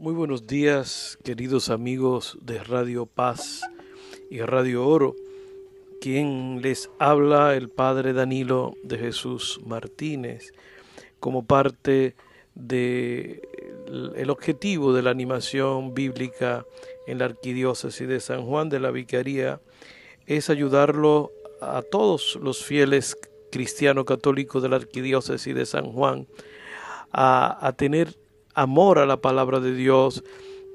Muy buenos días, queridos amigos de Radio Paz y Radio Oro. Quien les habla, el Padre Danilo de Jesús Martínez, como parte del el objetivo de la animación bíblica en la Arquidiócesis de San Juan de la Vicaría es ayudarlo a todos los fieles cristianos católicos de la Arquidiócesis de San Juan a, a tener amor a la palabra de Dios,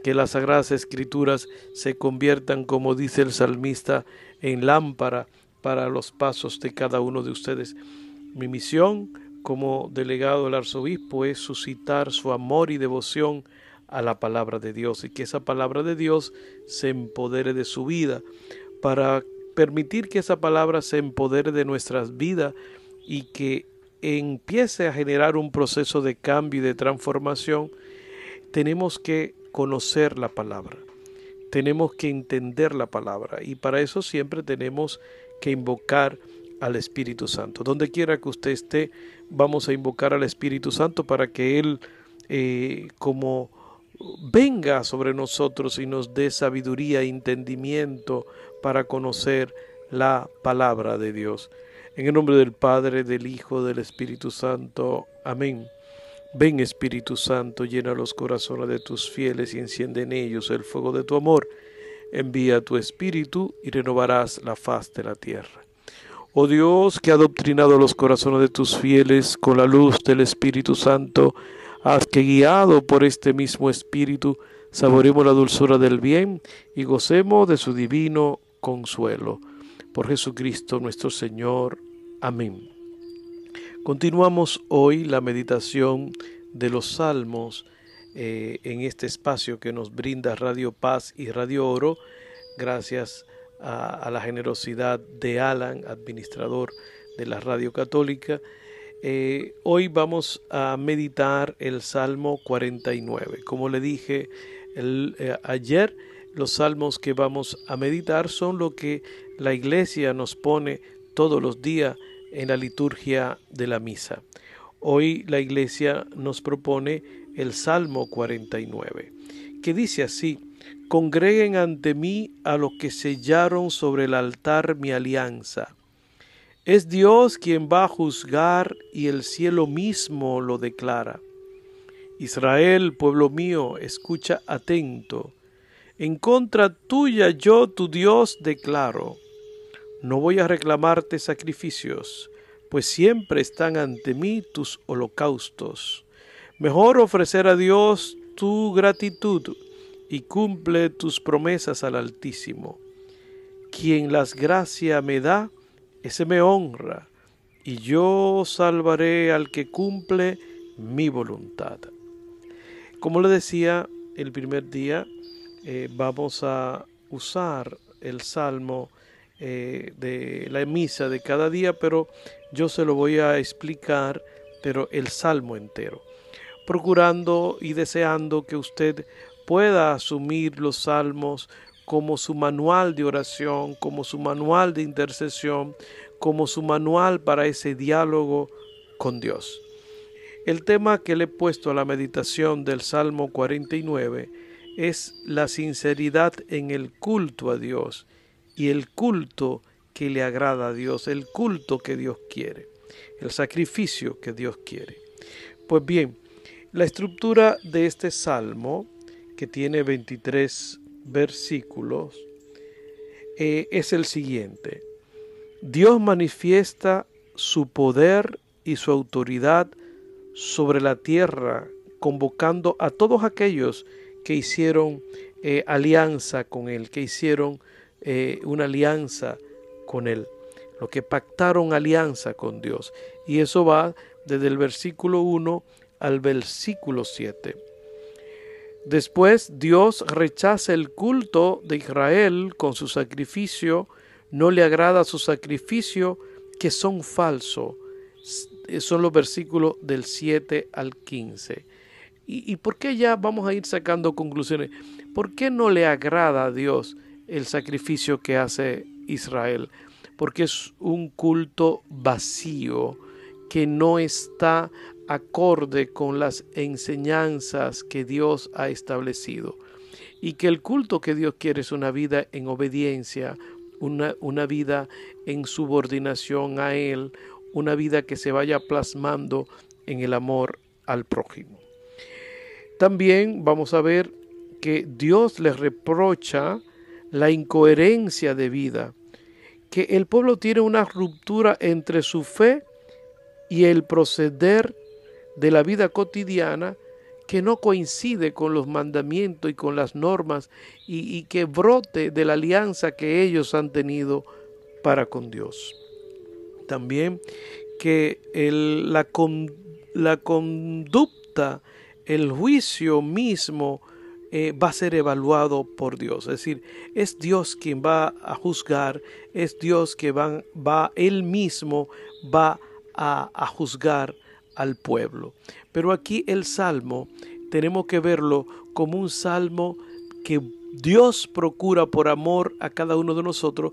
que las sagradas escrituras se conviertan, como dice el salmista, en lámpara para los pasos de cada uno de ustedes. Mi misión como delegado del arzobispo es suscitar su amor y devoción a la palabra de Dios y que esa palabra de Dios se empodere de su vida para permitir que esa palabra se empodere de nuestras vidas y que empiece a generar un proceso de cambio y de transformación, tenemos que conocer la palabra, tenemos que entender la palabra y para eso siempre tenemos que invocar al Espíritu Santo. Donde quiera que usted esté, vamos a invocar al Espíritu Santo para que Él eh, como venga sobre nosotros y nos dé sabiduría e entendimiento para conocer la palabra de Dios. En el nombre del Padre, del Hijo, del Espíritu Santo. Amén. Ven Espíritu Santo, llena los corazones de tus fieles y enciende en ellos el fuego de tu amor. Envía tu Espíritu y renovarás la faz de la tierra. Oh Dios, que ha adoctrinado los corazones de tus fieles con la luz del Espíritu Santo, haz que guiado por este mismo Espíritu, saboremos la dulzura del bien y gocemos de su divino consuelo. Por Jesucristo nuestro Señor. Amén. Continuamos hoy la meditación de los salmos eh, en este espacio que nos brinda Radio Paz y Radio Oro, gracias a, la generosidad de Alan, administrador de la Radio Católica. Eh, hoy vamos a meditar el Salmo 49. Como le dije eh, ayer, los salmos que vamos a meditar son lo que la iglesia nos pone todos los días en la liturgia de la misa. Hoy la iglesia nos propone el Salmo 49, que dice así, Congreguen ante mí a los que sellaron sobre el altar mi alianza. Es Dios quien va a juzgar y el cielo mismo lo declara. Israel, pueblo mío, escucha atento. En contra tuya yo, tu Dios, declaro no voy a reclamarte sacrificios, pues siempre están ante mí tus holocaustos. Mejor ofrecer a Dios tu gratitud y cumple tus promesas al Altísimo. Quien las gracias me da, ese me honra, y yo salvaré al que cumple mi voluntad. Como le decía el primer día, eh, vamos a usar el Salmo eh, de la misa de cada día, pero yo se lo voy a explicar, pero el salmo entero, procurando y deseando que usted pueda asumir los salmos como su manual de oración, como su manual de intercesión, como su manual para ese diálogo con Dios. El tema que le he puesto a la meditación del Salmo 49 es la sinceridad en el culto a Dios y el culto que le agrada a Dios, el culto que Dios quiere, el sacrificio que Dios quiere. Pues bien, la estructura de este salmo, que tiene 23 versículos, eh, es el siguiente. Dios manifiesta su poder y su autoridad sobre la tierra, convocando a todos aquellos que hicieron eh, alianza con Él, que hicieron eh, una alianza con Él, lo que pactaron alianza con Dios. Y eso va desde el versículo 1 al versículo 7. Después Dios rechaza el culto de Israel con su sacrificio, no le agrada su sacrificio, que son falsos. Son los versículos del 7 al 15. ¿Y, ¿Y por qué ya vamos a ir sacando conclusiones? ¿Por qué no le agrada a Dios el sacrificio que hace Israel, porque es un culto vacío que no está acorde con las enseñanzas que Dios ha establecido. Y que el culto que Dios quiere es una vida en obediencia, una, una vida en subordinación a Él, una vida que se vaya plasmando en el amor al prójimo. También vamos a ver que Dios les reprocha la incoherencia de vida, que el pueblo tiene una ruptura entre su fe y el proceder de la vida cotidiana que no coincide con los mandamientos y con las normas y, que brote de la alianza que ellos han tenido para con Dios. También que la, la conducta, el juicio mismo eh, va a ser evaluado por Dios. Es decir, es Dios quien va a juzgar, es Dios que va, va él mismo va a, juzgar al pueblo. Pero aquí el salmo tenemos que verlo como un salmo que Dios procura por amor a cada uno de nosotros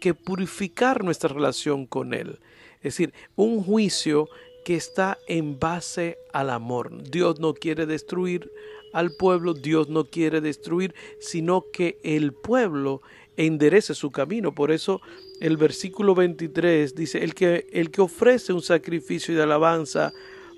que purificar nuestra relación con Él. Es decir, un juicio que está en base al amor. Dios no quiere destruir al pueblo, Dios no quiere destruir, sino que el pueblo enderece su camino. Por eso el versículo 23 dice, el que, el que ofrece un sacrificio de alabanza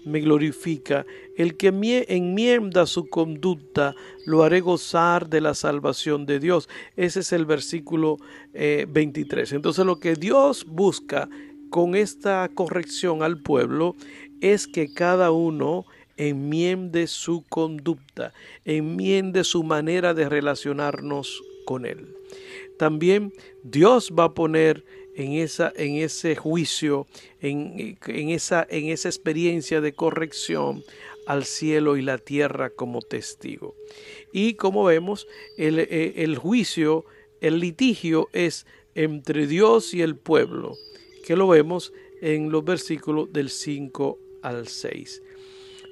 me glorifica, el que enmienda su conducta lo haré gozar de la salvación de Dios. Ese es el versículo 23. Eh, Entonces lo que Dios busca con esta corrección al pueblo es que cada uno enmiende su conducta, enmiende su manera de relacionarnos con Él. También Dios va a poner en, esa, en ese juicio, en, esa, en esa experiencia de corrección al cielo y la tierra como testigo. Y como vemos, el, eh, el juicio, el litigio es entre Dios y el pueblo, que lo vemos en los versículos del 5 al 6.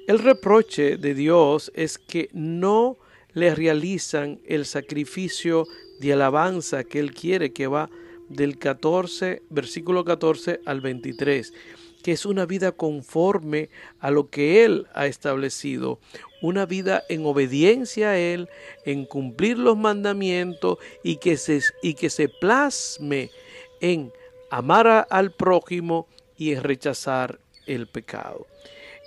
El reproche de Dios es que no le realizan el sacrificio de alabanza que Él quiere, que va del 14, versículo 14 al 23, que es una vida conforme a lo que Él ha establecido, una vida en obediencia a Él, en cumplir los mandamientos y que se, y que se plasme en amar al prójimo y en rechazar el pecado.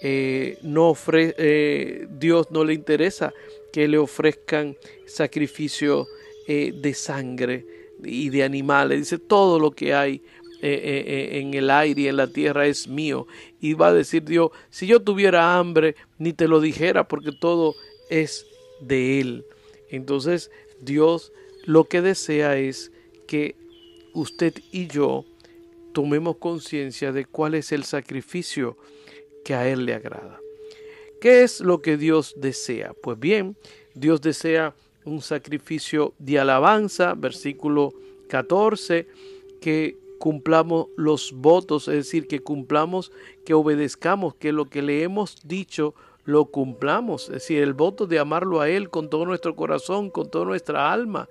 Eh, no eh, Dios no le interesa que le ofrezcan sacrificio eh, de sangre y de animales. Dice, todo lo que hay en el aire y en la tierra es mío. Y va a decir Dios, si yo tuviera hambre, ni te lo dijera, porque todo es de Él. Entonces Dios lo que desea es que usted y yo tomemos conciencia de cuál es el sacrificio que a Él le agrada. ¿Qué es lo que Dios desea? Pues bien, Dios desea un sacrificio de alabanza, versículo 14, que cumplamos los votos, es decir, que cumplamos, que obedezcamos, que lo que le hemos dicho lo cumplamos, es decir, el voto de amarlo a Él con todo nuestro corazón, con toda nuestra alma.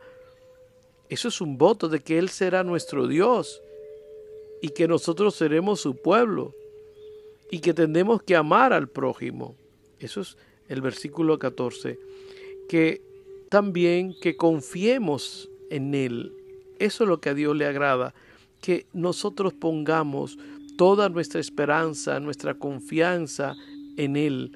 Eso es un voto de que Él será nuestro Dios y que nosotros seremos su pueblo y que tendemos que amar al prójimo. Eso es el versículo 14. Que también que confiemos en Él. Eso es lo que a Dios le agrada. Que nosotros pongamos toda nuestra esperanza, nuestra confianza en Él.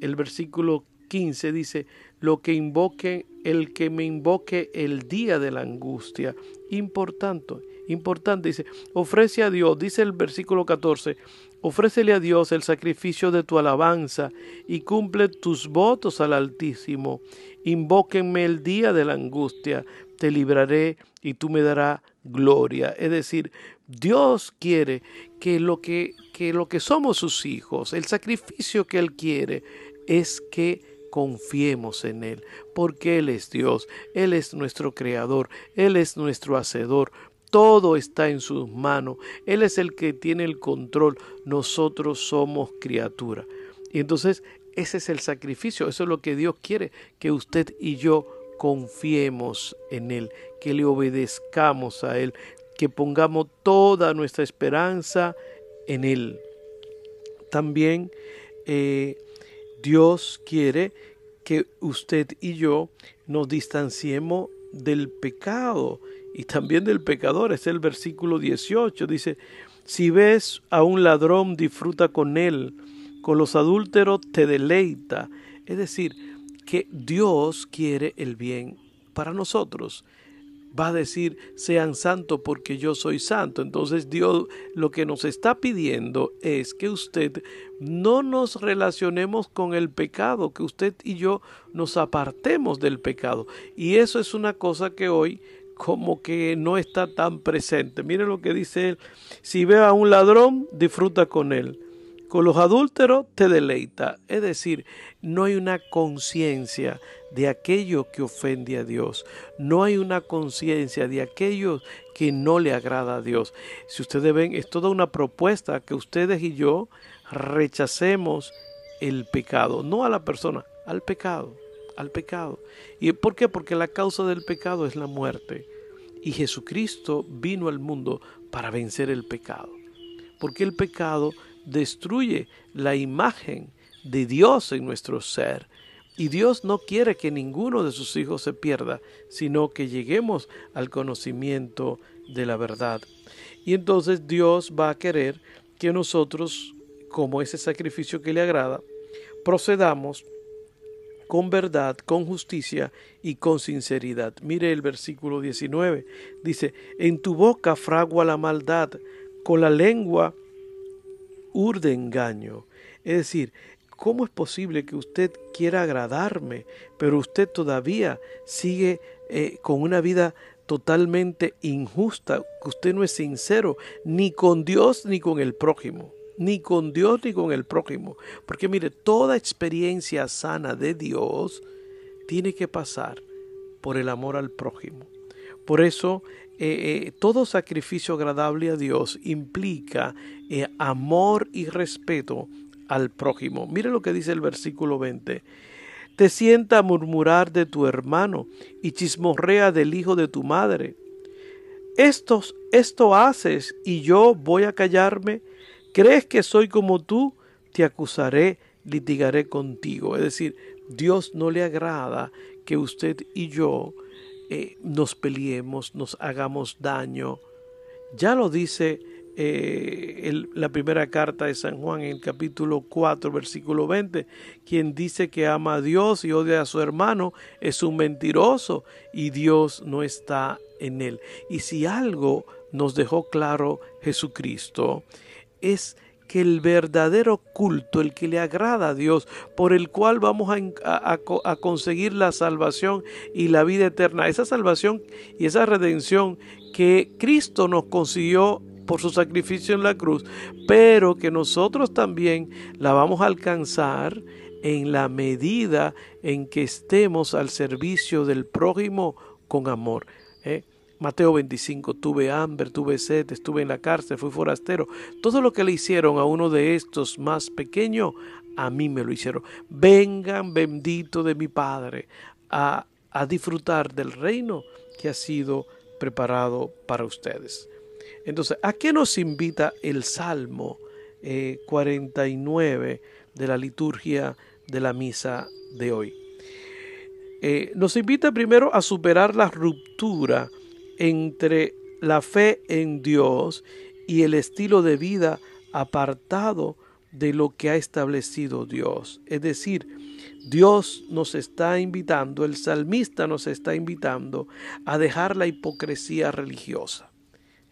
El versículo 15 dice, lo que invoque, el que me invoque el día de la angustia. Importante, importante, dice, ofrece a Dios, dice el versículo 14, Ofrécele a Dios el sacrificio de tu alabanza y cumple tus votos al Altísimo. Invóquenme el día de la angustia, te libraré y tú me darás gloria. Es decir, Dios quiere que lo que, que lo que somos sus hijos, el sacrificio que Él quiere es que confiemos en Él, porque Él es Dios, Él es nuestro creador, Él es nuestro hacedor, todo está en sus manos. Él es el que tiene el control. Nosotros somos criatura. Y entonces ese es el sacrificio. Eso es lo que Dios quiere. Que usted y yo confiemos en Él. Que le obedezcamos a Él. Que pongamos toda nuestra esperanza en Él. También eh, Dios quiere que usted y yo nos distanciemos del pecado y también del pecador. Es el versículo 18. Dice, si ves a un ladrón, disfruta con él. Con los adúlteros te deleita. Es decir, que Dios quiere el bien para nosotros va a decir, sean santos porque yo soy santo. Entonces Dios lo que nos está pidiendo es que usted no nos relacionemos con el pecado, que usted y yo nos apartemos del pecado. Y eso es una cosa que hoy como que no está tan presente. Mire lo que dice él, si ve a un ladrón, disfruta con él. Con los adúlteros te deleita. Es decir, no hay una conciencia de aquello que ofende a Dios. No hay una conciencia de aquello que no le agrada a Dios. Si ustedes ven, es toda una propuesta que ustedes y yo rechacemos el pecado, no a la persona, al pecado, al pecado. ¿Y por qué? Porque la causa del pecado es la muerte. Y Jesucristo vino al mundo para vencer el pecado. Porque el pecado destruye la imagen de Dios en nuestro ser. Y Dios no quiere que ninguno de sus hijos se pierda, sino que lleguemos al conocimiento de la verdad. Y entonces Dios va a querer que nosotros, como ese sacrificio que le agrada, procedamos con verdad, con justicia y con sinceridad. Mire el versículo 19. Dice, en tu boca fragua la maldad, con la lengua urde engaño. Es decir, ¿cómo es posible que usted quiera agradarme, pero usted todavía sigue eh, con una vida totalmente injusta, que usted no es sincero ni con Dios ni con el prójimo? Ni con Dios ni con el prójimo. Porque mire, toda experiencia sana de Dios tiene que pasar por el amor al prójimo. Por eso eh, eh, todo sacrificio agradable a Dios implica amor y respeto al prójimo. Mire lo que dice el versículo 20. Te sienta a murmurar de tu hermano y chismorrea del hijo de tu madre. Esto, esto haces y yo voy a callarme. ¿Crees que soy como tú? Te acusaré, litigaré contigo. Es decir, Dios no le agrada que usted y yo eh, nos peleemos, nos hagamos daño. Ya lo dice eh, la primera carta de San Juan en el capítulo 4, versículo 20, quien dice que ama a Dios y odia a su hermano es un mentiroso y Dios no está en él. Y si algo nos dejó claro Jesucristo, es que el verdadero culto, el que le agrada a Dios, por el cual vamos a, a, conseguir la salvación y la vida eterna, esa salvación y esa redención que Cristo nos consiguió por su sacrificio en la cruz, pero que nosotros también la vamos a alcanzar en la medida en que estemos al servicio del prójimo con amor. ¿eh? Mateo 25, tuve hambre, tuve sed, estuve en la cárcel, fui forastero. Todo lo que le hicieron a uno de estos más pequeños, a mí me lo hicieron. Vengan, bendito de mi Padre, a, a disfrutar del reino que ha sido preparado para ustedes. Entonces, ¿a qué nos invita el Salmo 49 eh, de la liturgia de la misa de hoy? Eh, nos invita primero a superar la ruptura entre la fe en Dios y el estilo de vida apartado de lo que ha establecido Dios. Es decir, Dios nos está invitando, el salmista nos está invitando a dejar la hipocresía religiosa.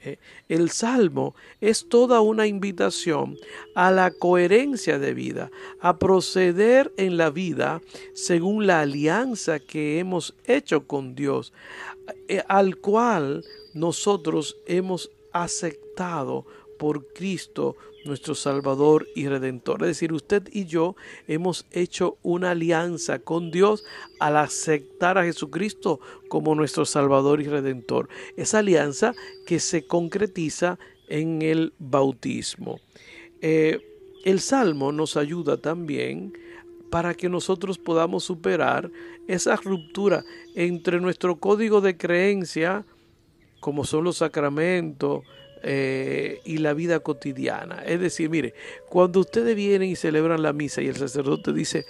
Eh, el salmo es toda una invitación a la coherencia de vida, a proceder en la vida según la alianza que hemos hecho con Dios, al cual nosotros hemos aceptado por Cristo nuestro Salvador y Redentor. Es decir, usted y yo hemos hecho una alianza con Dios al aceptar a Jesucristo como nuestro Salvador y Redentor. Esa alianza que se concretiza en el bautismo. Eh, el Salmo nos ayuda también para que nosotros podamos superar esa ruptura entre nuestro código de creencia, como son los sacramentos, eh, y la vida cotidiana. Es decir, mire, cuando ustedes vienen y celebran la misa y el sacerdote dice,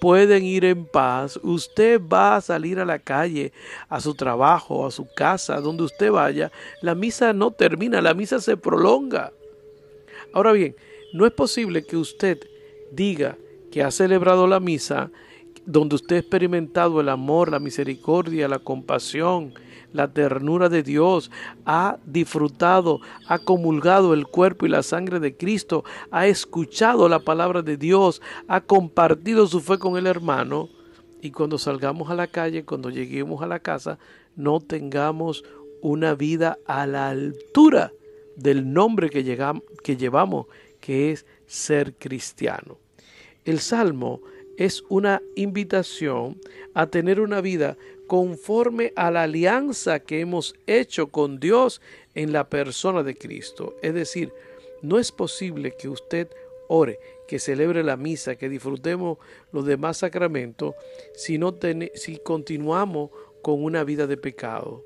pueden ir en paz, usted va a salir a la calle, a su trabajo, a su casa, donde usted vaya, la misa no termina, la misa se prolonga. Ahora bien, no es posible que usted diga que ha celebrado la misa donde usted ha experimentado el amor, la misericordia, la compasión, la ternura de Dios, ha disfrutado, ha comulgado el cuerpo y la sangre de Cristo, ha escuchado la palabra de Dios, ha compartido su fe con el hermano, y cuando salgamos a la calle, cuando lleguemos a la casa, no tengamos una vida a la altura del nombre que, que llevamos, que es ser cristiano. El Salmo es una invitación a tener una vida conforme a la alianza que hemos hecho con Dios en la persona de Cristo. Es decir, no es posible que usted ore, que celebre la misa, que disfrutemos los demás sacramentos, si, no si continuamos con una vida de pecado,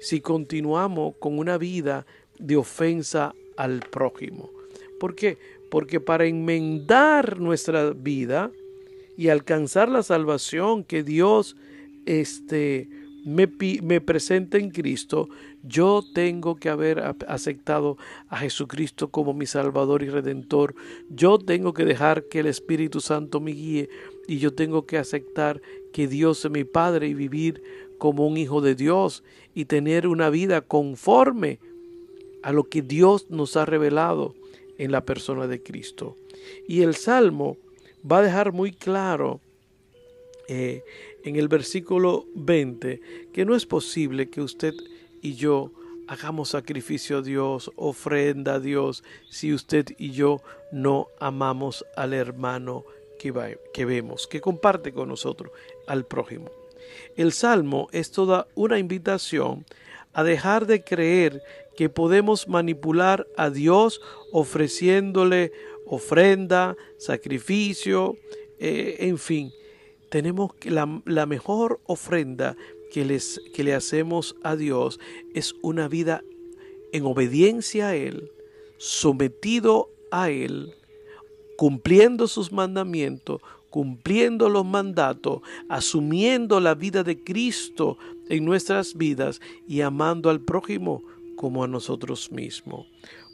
si continuamos con una vida de ofensa al prójimo. ¿Por qué? Porque para enmendar nuestra vida y alcanzar la salvación que Dios este, me, me presenta en Cristo, yo tengo que haber aceptado a Jesucristo como mi Salvador y Redentor. Yo tengo que dejar que el Espíritu Santo me guíe y yo tengo que aceptar que Dios es mi Padre y vivir como un hijo de Dios y tener una vida conforme a lo que Dios nos ha revelado en la persona de Cristo. Y el Salmo va a dejar muy claro eh, en el versículo 20 que no es posible que usted y yo hagamos sacrificio a Dios, ofrenda a Dios, si usted y yo no amamos al hermano que, que vemos, que comparte con nosotros, al prójimo. El Salmo es toda una invitación a dejar de creer que podemos manipular a Dios ofreciéndole ofrenda, sacrificio, eh, en fin, tenemos que la, la mejor ofrenda que, les, que le hacemos a Dios es una vida en obediencia a Él, sometido a Él, cumpliendo sus mandamientos, cumpliendo los mandatos, asumiendo la vida de Cristo en nuestras vidas y amando al prójimo como a nosotros mismos.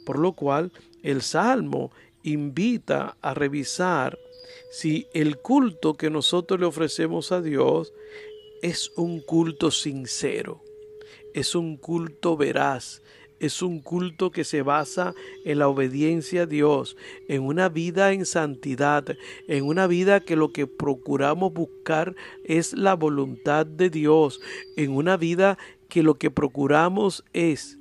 Por lo cual el Salmo invita a revisar si el culto que nosotros le ofrecemos a Dios es un culto sincero, es un culto veraz, es un culto que se basa en la obediencia a Dios, en una vida en santidad, en una vida que lo que procuramos buscar es la voluntad de Dios, en una vida que lo que procuramos es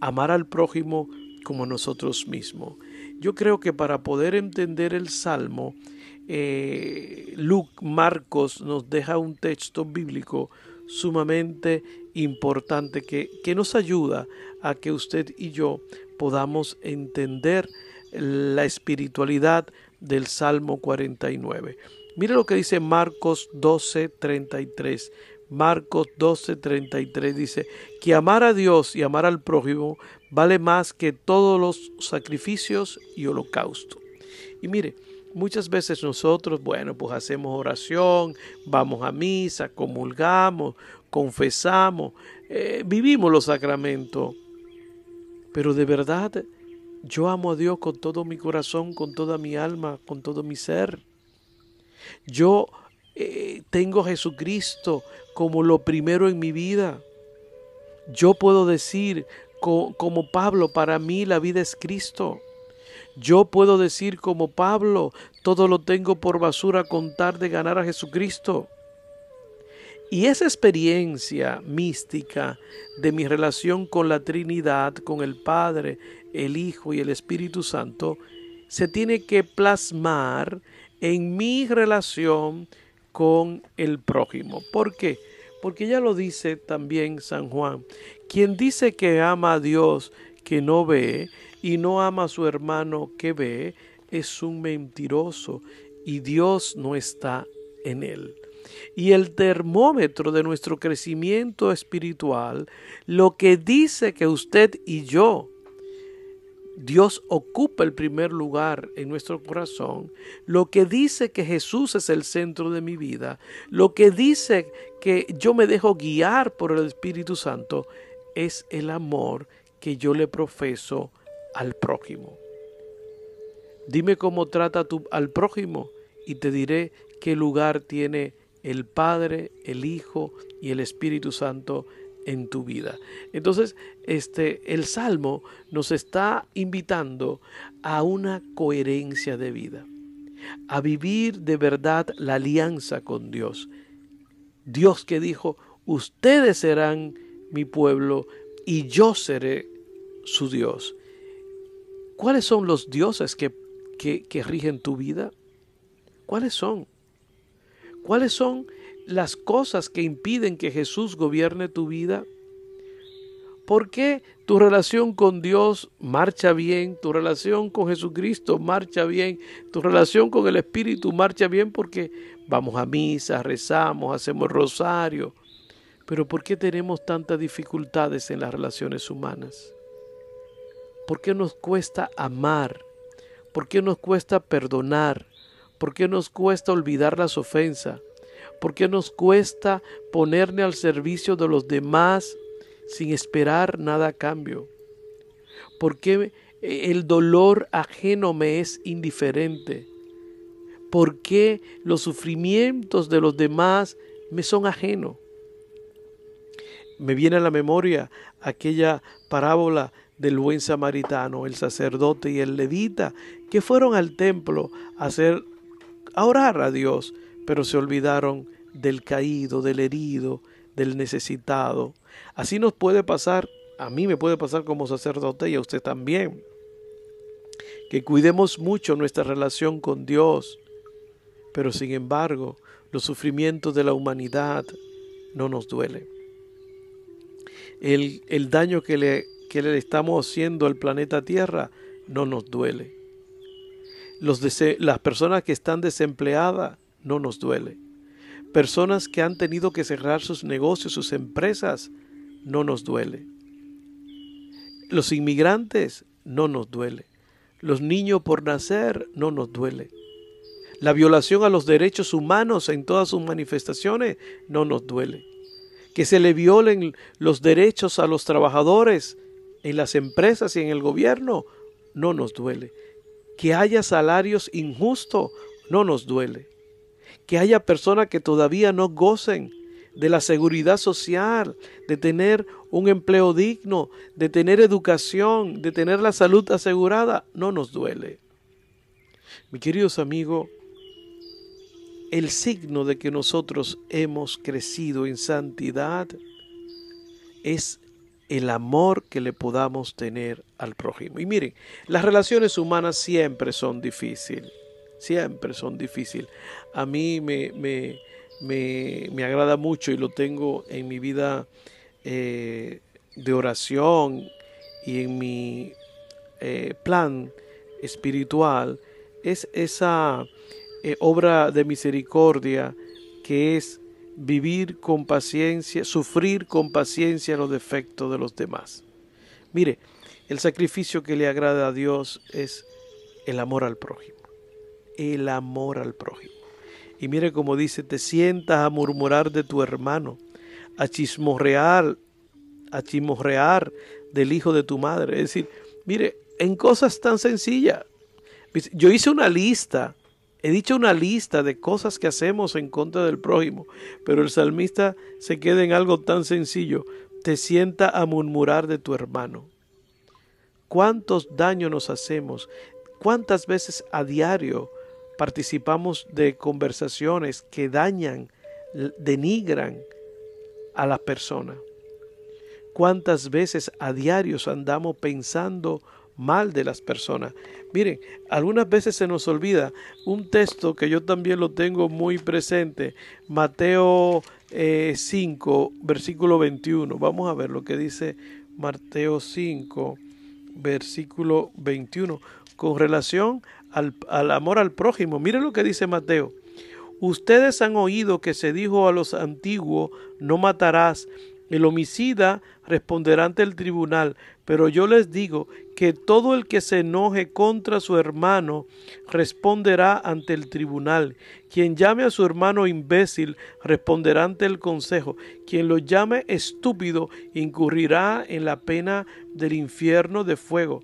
amar al prójimo como nosotros mismos. Yo creo que para poder entender el Salmo, eh, Luke Marcos nos deja un texto bíblico sumamente importante que, que nos ayuda a que usted y yo podamos entender la espiritualidad del Salmo 49. Mire lo que dice Marcos 12, 33. Marcos 12, 33 dice que amar a Dios y amar al prójimo vale más que todos los sacrificios y holocaustos. Y mire, Muchas veces nosotros, bueno, pues hacemos oración, vamos a misa, comulgamos, confesamos, eh, vivimos los sacramentos. Pero de verdad, yo amo a Dios con todo mi corazón, con toda mi alma, con todo mi ser. Yo eh, tengo a Jesucristo como lo primero en mi vida. Yo puedo decir, como Pablo, para mí la vida es Cristo. Yo puedo decir como Pablo, todo lo tengo por basura contar de ganar a Jesucristo. Y esa experiencia mística de mi relación con la Trinidad, con el Padre, el Hijo y el Espíritu Santo, se tiene que plasmar en mi relación con el prójimo. ¿Por qué? Porque ya lo dice también San Juan. Quien dice que ama a Dios que no ve y no ama a su hermano que ve, es un mentiroso y Dios no está en él. Y el termómetro de nuestro crecimiento espiritual, lo que dice que usted y yo Dios ocupa el primer lugar en nuestro corazón, lo que dice que Jesús es el centro de mi vida, lo que dice que yo me dejo guiar por el Espíritu Santo, es el amor que yo le profeso al prójimo. Dime cómo trata tú al prójimo y te diré qué lugar tiene el Padre, el Hijo y el Espíritu Santo en tu vida. Entonces, este el salmo nos está invitando a una coherencia de vida, a vivir de verdad la alianza con Dios. Dios que dijo, "Ustedes serán mi pueblo y yo seré su Dios." ¿Cuáles son los dioses que, que, que rigen tu vida? ¿Cuáles son? ¿Cuáles son las cosas que impiden que Jesús gobierne tu vida? ¿Por qué tu relación con Dios marcha bien? Tu relación con Jesucristo marcha bien. Tu relación con el Espíritu marcha bien porque vamos a misa, rezamos, hacemos rosario. Pero ¿por qué tenemos tantas dificultades en las relaciones humanas? ¿Por qué nos cuesta amar? ¿Por qué nos cuesta perdonar? ¿Por qué nos cuesta olvidar las ofensas? ¿Por qué nos cuesta ponerme al servicio de los demás sin esperar nada a cambio? ¿Por qué el dolor ajeno me es indiferente? ¿Por qué los sufrimientos de los demás me son ajenos? Me viene a la memoria aquella parábola del buen samaritano, el sacerdote y el levita, que fueron al templo a hacer a orar a Dios, pero se olvidaron del caído, del herido, del necesitado. Así nos puede pasar, a mí me puede pasar como sacerdote y a usted también. Que cuidemos mucho nuestra relación con Dios, pero sin embargo los sufrimientos de la humanidad no nos duelen. El, el daño que le, que le estamos haciendo al planeta Tierra no nos duele. Las personas que están desempleadas no nos duele personas que han tenido que cerrar sus negocios, sus empresas, no nos duele. Los inmigrantes no nos duele. Los niños por nacer no nos duele. La violación a los derechos humanos en todas sus manifestaciones no nos duele. Que se le violen los derechos a los trabajadores en las empresas y en el gobierno no nos duele. Que haya salarios injustos no nos duele que haya personas que todavía no gocen de la seguridad social, de tener un empleo digno, de tener educación, de tener la salud asegurada, no nos duele. Mi queridos amigos, el signo de que nosotros hemos crecido en santidad es el amor que le podamos tener al prójimo. Y miren, las relaciones humanas siempre son difíciles siempre son difíciles. A mí me, me, me, agrada mucho y lo tengo en mi vida eh, de oración y en mi eh, plan espiritual, es esa eh, obra de misericordia que es vivir con paciencia, sufrir con paciencia los defectos de los demás. Mire, el sacrificio que le agrada a Dios es el amor al prójimo el amor al prójimo. Y mire como dice, te sientas a murmurar de tu hermano, a chismorrear, a chismorrear del hijo de tu madre. Es decir, mire, en cosas tan sencillas. Yo hice una lista, he dicho una lista de cosas que hacemos en contra del prójimo, pero el salmista se queda en algo tan sencillo. Te sienta a murmurar de tu hermano. ¿Cuántos daños nos hacemos? ¿Cuántas veces a diario participamos de conversaciones que dañan, denigran a la persona. ¿Cuántas veces a diario andamos pensando mal de las personas? Miren, algunas veces se nos olvida un texto que yo también lo tengo muy presente, Mateo 5, eh, versículo 21. Vamos a ver lo que dice Mateo 5, versículo 21, con relación al, amor al prójimo. Mire lo que dice Mateo. Ustedes han oído que se dijo a los antiguos, no matarás. El homicida responderá ante el tribunal, Pero yo les digo que todo el que se enoje contra su hermano responderá ante el tribunal. Quien llame a su hermano imbécil responderá ante el consejo. Quien lo llame estúpido incurrirá en la pena del infierno de fuego.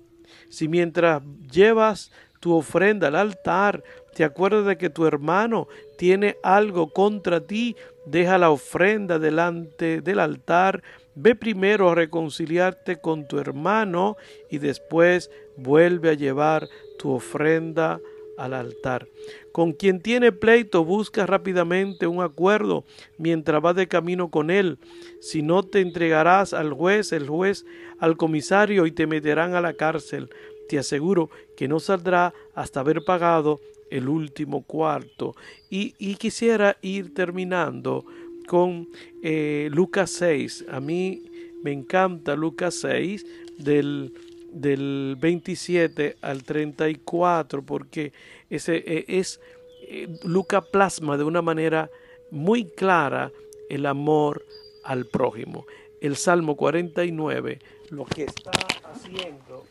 Si mientras llevas tu ofrenda al altar, te acuerdas de que tu hermano tiene algo contra ti, deja la ofrenda delante del altar, ve primero a reconciliarte con tu hermano y después vuelve a llevar tu ofrenda al altar. Con quien tiene pleito, busca rápidamente un acuerdo mientras vas de camino con él. Si no te entregarás al juez, el juez al comisario y te meterán a la cárcel. Te aseguro que no saldrá hasta haber pagado el último cuarto. Y, quisiera ir terminando con eh, Lucas 6. A mí me encanta Lucas 6 del, del 27 al 34 porque ese eh, es eh, Lucas plasma de una manera muy clara el amor al prójimo. El Salmo 49 lo que está haciendo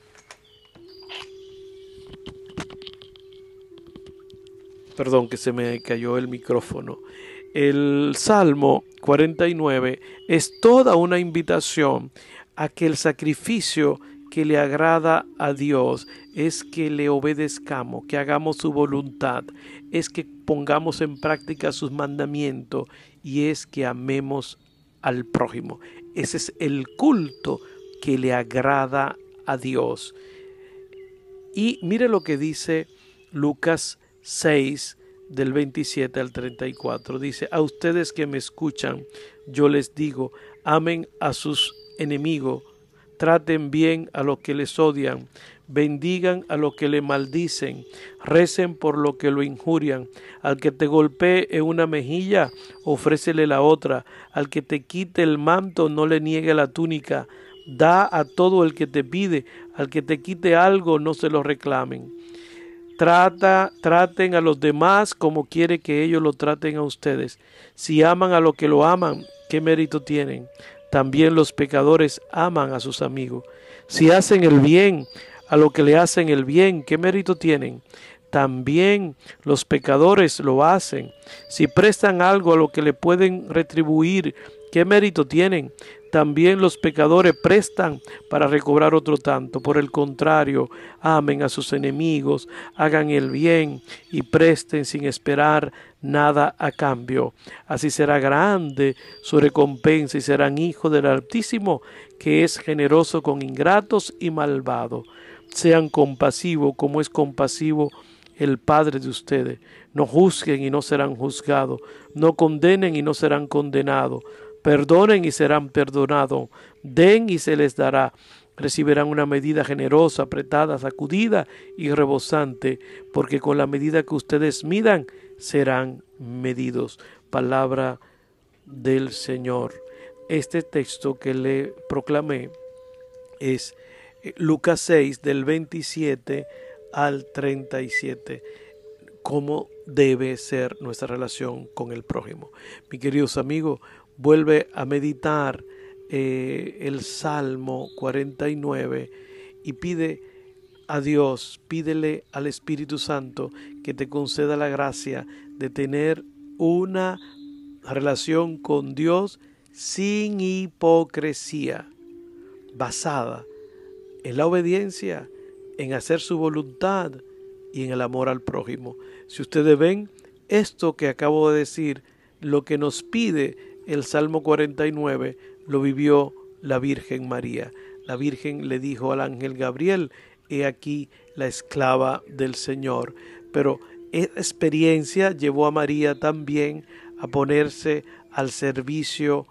Perdón que se me cayó el micrófono. El Salmo 49 es toda una invitación a que el sacrificio que le agrada a Dios es que le obedezcamos, que hagamos su voluntad, es que pongamos en práctica sus mandamientos y es que amemos al prójimo. Ese es el culto que le agrada a Dios. Y mire lo que dice Lucas 6 del 27 al 34. Dice, a ustedes que me escuchan, yo les digo, amen a sus enemigos, traten bien a los que les odian, bendigan a los que le maldicen, recen por lo que lo injurian. Al que te golpee en una mejilla, ofrécele la otra. Al que te quite el manto, no le niegue la túnica. Da a todo el que te pide. Al que te quite algo, no se lo reclamen. Trata, traten a los demás como quiere que ellos lo traten a ustedes. Si aman a los que lo aman, ¿qué mérito tienen? También los pecadores aman a sus amigos. Si hacen el bien a lo que le hacen el bien, ¿qué mérito tienen? También los pecadores lo hacen. Si prestan algo a lo que le pueden retribuir, ¿qué mérito tienen? También los pecadores prestan para recobrar otro tanto. Por el contrario, amen a sus enemigos, hagan el bien y presten sin esperar nada a cambio. Así será grande su recompensa y serán hijos del Altísimo, que es generoso con ingratos y malvados. Sean compasivos como es compasivo el Padre de ustedes. No juzguen y no serán juzgados. No condenen y no serán condenados Perdonen y serán perdonados. Den y se les dará. Recibirán una medida generosa, apretada, sacudida y rebosante, porque con la medida que ustedes midan, serán medidos. Palabra del Señor. Este texto que le proclamé es eh, Lucas 6 del 27 al 37 cómo debe ser nuestra relación con el prójimo. Mi queridos amigos, vuelve a meditar eh, el Salmo 49 y pide a Dios, pídele al Espíritu Santo que te conceda la gracia de tener una relación con Dios sin hipocresía, basada en la obediencia, en hacer su voluntad y en el amor al prójimo. Si ustedes ven esto que acabo de decir, lo que nos pide el Salmo 49 lo vivió la Virgen María. La Virgen le dijo al ángel Gabriel, he aquí la esclava del Señor. Pero esa experiencia llevó a María también a ponerse al servicio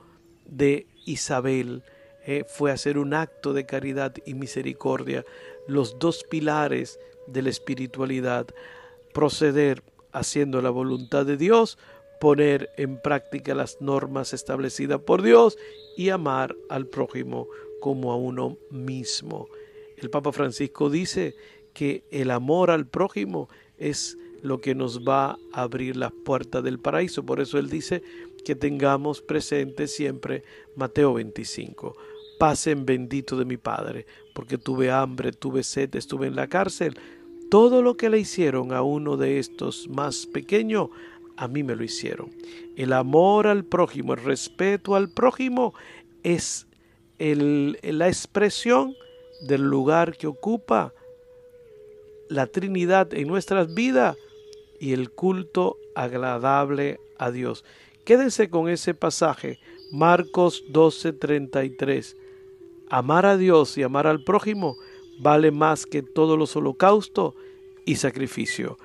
de Isabel. Eh, fue hacer un acto de caridad y misericordia, los dos pilares de la espiritualidad, proceder haciendo la voluntad de Dios poner en práctica las normas establecidas por Dios y amar al prójimo como a uno mismo. El Papa Francisco dice que el amor al prójimo es lo que nos va a abrir las puertas del paraíso. Por eso él dice que tengamos presente siempre Mateo 25. Pasen bendito de mi Padre, porque tuve hambre, tuve sed, estuve en la cárcel. Todo lo que le hicieron a uno de estos más pequeños, a mí me lo hicieron. El amor al prójimo, el respeto al prójimo es la expresión del lugar que ocupa la Trinidad en nuestras vidas y el culto agradable a Dios. Quédense con ese pasaje, Marcos 12:33. Amar a Dios y amar al prójimo vale más que todos los holocaustos y sacrificio.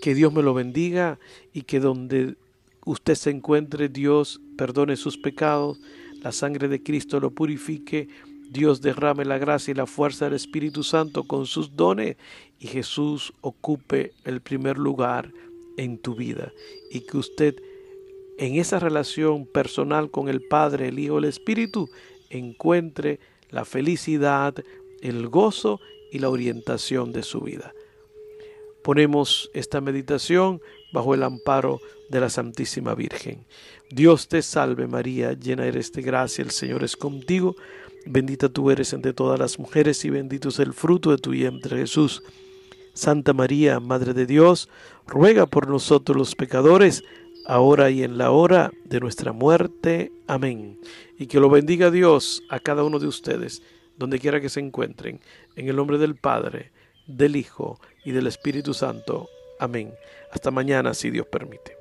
Que Dios me lo bendiga y que donde usted se encuentre, Dios perdone sus pecados, la sangre de Cristo lo purifique, Dios derrame la gracia y la fuerza del Espíritu Santo con sus dones y Jesús ocupe el primer lugar en tu vida y que usted en esa relación personal con el Padre, el Hijo, el Espíritu encuentre la felicidad, el gozo y la orientación de su vida. Ponemos esta meditación bajo el amparo de la Santísima Virgen. Dios te salve María, llena eres de gracia, el Señor es contigo, bendita tú eres entre todas las mujeres y bendito es el fruto de tu vientre Jesús. Santa María, Madre de Dios, ruega por nosotros los pecadores, ahora y en la hora de nuestra muerte. Amén. Y que lo bendiga Dios a cada uno de ustedes, donde quiera que se encuentren, en el nombre del Padre, del Hijo y del Espíritu Santo. Amén. Hasta mañana, si Dios permite.